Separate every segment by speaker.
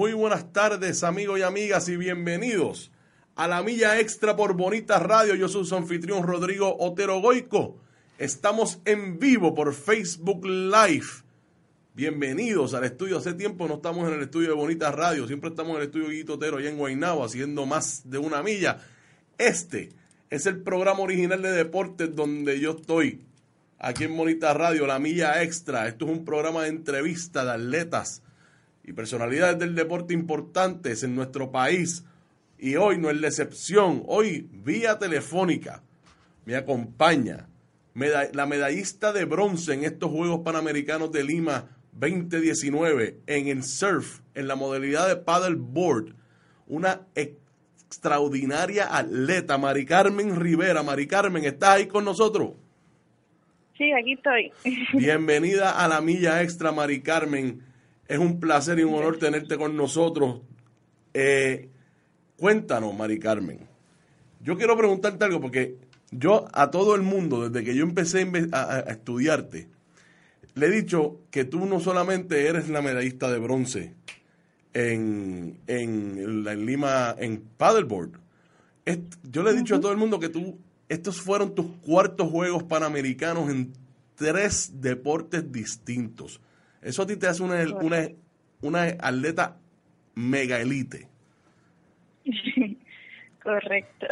Speaker 1: Muy buenas tardes amigos y amigas y bienvenidos a la milla extra por Bonita Radio. Yo soy su anfitrión Rodrigo Otero Goico. Estamos en vivo por Facebook Live. Bienvenidos al estudio. Hace tiempo no estamos en el estudio de Bonita Radio. Siempre estamos en el estudio Guito Otero allá en Guaynabo haciendo más de una milla. Este es el programa original de deportes donde yo estoy. Aquí en Bonita Radio, la milla extra. Esto es un programa de entrevista de atletas y personalidades del deporte importantes en nuestro país. Y hoy no es la excepción. Hoy, vía telefónica, me acompaña la medallista de bronce en estos Juegos Panamericanos de Lima 2019 en el surf, en la modalidad de paddleboard. Una extraordinaria atleta, Mari Carmen Rivera. Mari Carmen, ¿estás ahí con nosotros?
Speaker 2: Sí, aquí estoy.
Speaker 1: Bienvenida a la milla extra, Mari Carmen. Es un placer y un honor tenerte con nosotros. Eh, cuéntanos, Mari Carmen. Yo quiero preguntarte algo porque yo a todo el mundo, desde que yo empecé a, estudiarte, le he dicho que tú no solamente eres la medallista de bronce en, en, Lima, en paddleboard. yo le he dicho a todo el mundo que tú, estos fueron tus cuartos Juegos Panamericanos en tres deportes distintos. Eso a ti te hace una, una, una atleta mega elite.
Speaker 2: Correcto.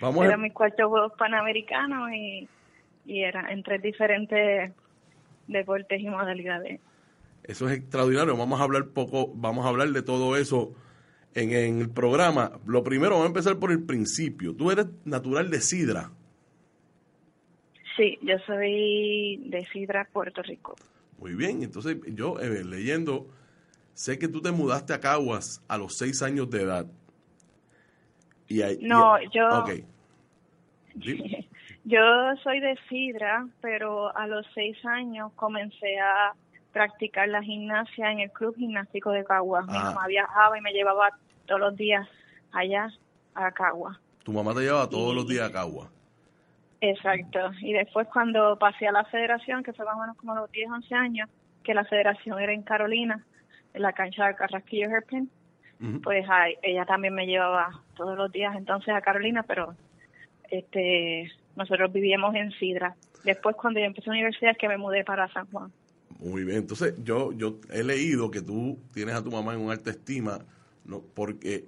Speaker 2: Vamos era mi cuarto Juegos Panamericanos y, y era en tres diferentes deportes y modalidades.
Speaker 1: Eso es extraordinario. Vamos a hablar poco, vamos a hablar de todo eso en, en, el programa. Lo primero, vamos a empezar por el principio. Tú eres natural de Sidra.
Speaker 2: Sí, yo soy de Sidra, Puerto Rico.
Speaker 1: Muy bien, entonces yo eh, leyendo, sé que tú te mudaste a Caguas a los seis años de edad.
Speaker 2: Y no, yo... Yo soy de Sidra, pero a los seis años comencé a practicar la gimnasia en el Club Gimnástico de Caguas. Mi mamá viajaba y me llevaba todos los días allá a Caguas.
Speaker 1: ¿Tu mamá te llevaba todos los días a Caguas?
Speaker 2: Exacto. Y después cuando pasé a la federación, que fue más o menos como los 10, 11 años, que la federación era en Carolina, en la cancha de Carrasquillo Herpin, pues ella también me llevaba todos los días entonces a Carolina, pero este nosotros vivíamos en Sidra. Después cuando yo empecé la universidad es que me mudé para San Juan.
Speaker 1: Muy bien, entonces yo yo he leído que tú tienes a tu mamá en una alta estima, no porque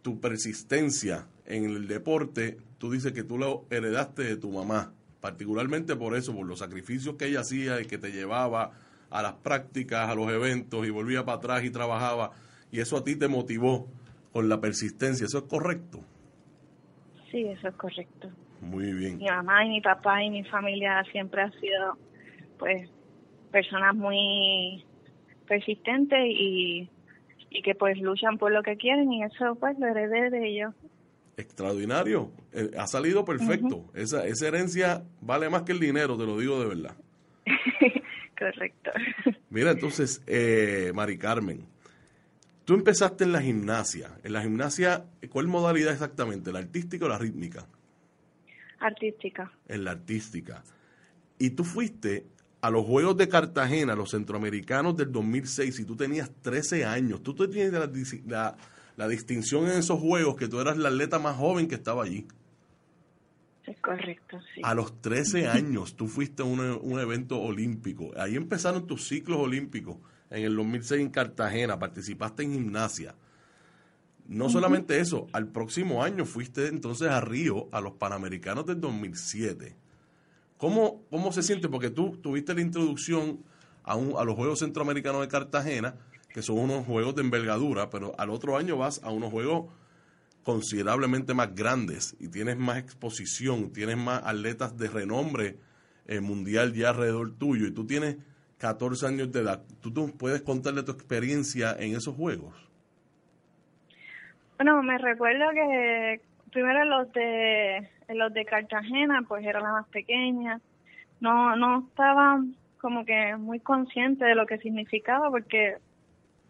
Speaker 1: tu persistencia en el deporte, tú dices que tú lo heredaste de tu mamá, particularmente por eso, por los sacrificios que ella hacía y que te llevaba a las prácticas, a los eventos y volvía para atrás y trabajaba, y eso a ti te motivó con la persistencia, ¿eso es correcto?
Speaker 2: Sí, eso es correcto.
Speaker 1: Muy bien.
Speaker 2: Mi mamá y mi papá y mi familia siempre han sido, pues, personas muy persistentes y, y que pues luchan por lo que quieren y eso pues lo heredé de ellos
Speaker 1: extraordinario. Eh, ha salido perfecto. esa, esa herencia vale más que el dinero, te lo digo de verdad.
Speaker 2: Correcto.
Speaker 1: Mira, entonces, eh, Mari Carmen, tú empezaste en la gimnasia. En la gimnasia, ¿cuál modalidad exactamente? ¿La artística o la rítmica?
Speaker 2: Artística.
Speaker 1: En la artística. Y tú fuiste a los Juegos de Cartagena, los centroamericanos del 2006, y tú tenías 13 años. Tú tienes la, la la distinción en esos juegos que tú eras la atleta más joven que estaba allí.
Speaker 2: Es correcto, sí.
Speaker 1: A los 13 años tú fuiste a un, evento olímpico. Ahí empezaron tus ciclos olímpicos. En el 2006 en Cartagena participaste en gimnasia. No solamente eso, al próximo año fuiste entonces a Río, a los Panamericanos del 2007. ¿Cómo, cómo se siente? Porque tú tuviste la introducción a, a los Juegos Centroamericanos de Cartagena, que son unos juegos de envergadura, pero al otro año vas a unos juegos considerablemente más grandes y tienes más exposición, tienes más atletas de renombre eh, mundial ya alrededor tuyo y tú tienes 14 años de edad. ¿Tú, puedes contarle tu experiencia en esos juegos?
Speaker 2: Bueno, me recuerdo que primero los de los de Cartagena, pues era la más pequeña. No, no estaba como que muy consciente de lo que significaba porque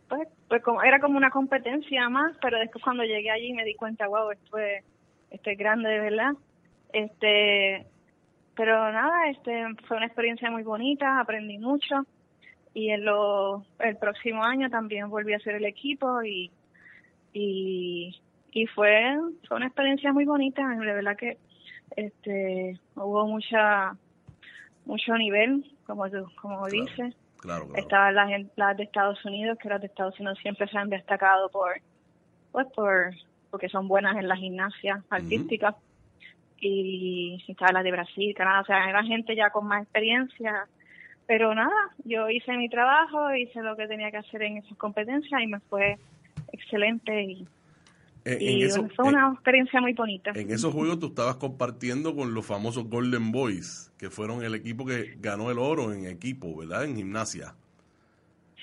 Speaker 2: pues, pues como, era como una competencia más, pero después cuando llegué allí me di cuenta, wow, esto es, esto es grande de verdad. Este, pero nada, este fue una experiencia muy bonita, aprendí mucho y en lo, el próximo año también volví a hacer el equipo y y, y fue, fue una experiencia muy bonita, de verdad que este hubo mucha mucho nivel, como como dices.
Speaker 1: Claro,
Speaker 2: Estaban las, las de Estados Unidos, que las de Estados Unidos siempre se han destacado por, pues por, porque son buenas en la gimnasia artística. Y estaban las de Brasil, Canadá, o sea, era gente ya con más experiencia. Pero nada, yo hice mi trabajo, hice lo que tenía que hacer en esas competencias y me fue excelente y, fue una experiencia muy bonita.
Speaker 1: En esos juegos tú estabas compartiendo con los famosos Golden Boys, que fueron el equipo que ganó el oro en equipo, ¿verdad? En gimnasia.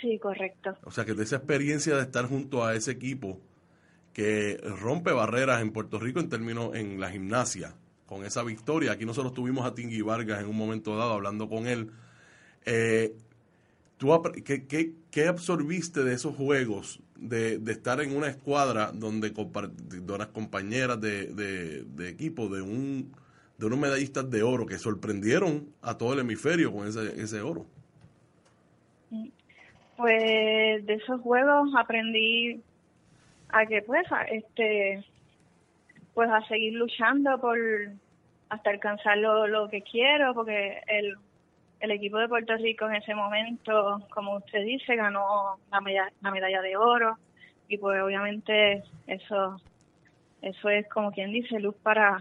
Speaker 2: Sí, correcto.
Speaker 1: O sea, que de esa experiencia de estar junto a ese equipo que rompe barreras en Puerto Rico en términos en la gimnasia, con esa victoria. Aquí nosotros tuvimos a Tingui Vargas en un momento dado hablando con él. Eh, ¿tú, qué, qué, qué, absorbiste de esos juegos de, estar en una escuadra donde de unas compañeras de, de, equipo, de un de unos medallistas de oro que sorprendieron a todo el hemisferio con ese, ese oro?
Speaker 2: Pues de esos juegos aprendí a que pues este pues a seguir luchando por hasta alcanzar lo, lo que quiero porque el el equipo de Puerto Rico en ese momento, como usted dice, ganó la medalla, la medalla de oro y pues obviamente eso eso es como quien dice luz para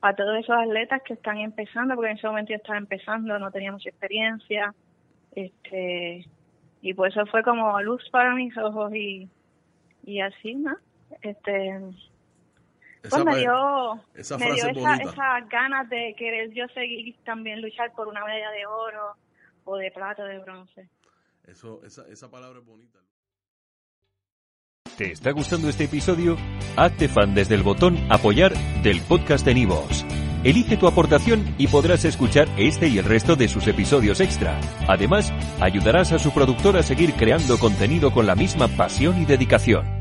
Speaker 2: para todos esos atletas que están empezando porque en ese momento yo estaba empezando no tenía mucha experiencia este y pues eso fue como luz para mis ojos y y así no este pues me dio, esa, me dio esas ganas de querer yo seguir también luchar por una medalla de oro o de plata o de bronce.
Speaker 1: Eso, esa, esa palabra es bonita.
Speaker 3: ¿Te está gustando este episodio? Hazte fan desde el botón apoyar del podcast de Nivos. Elige tu aportación y podrás escuchar este y el resto de sus episodios extra. Además, ayudarás a su productor a seguir creando contenido con la misma pasión y dedicación.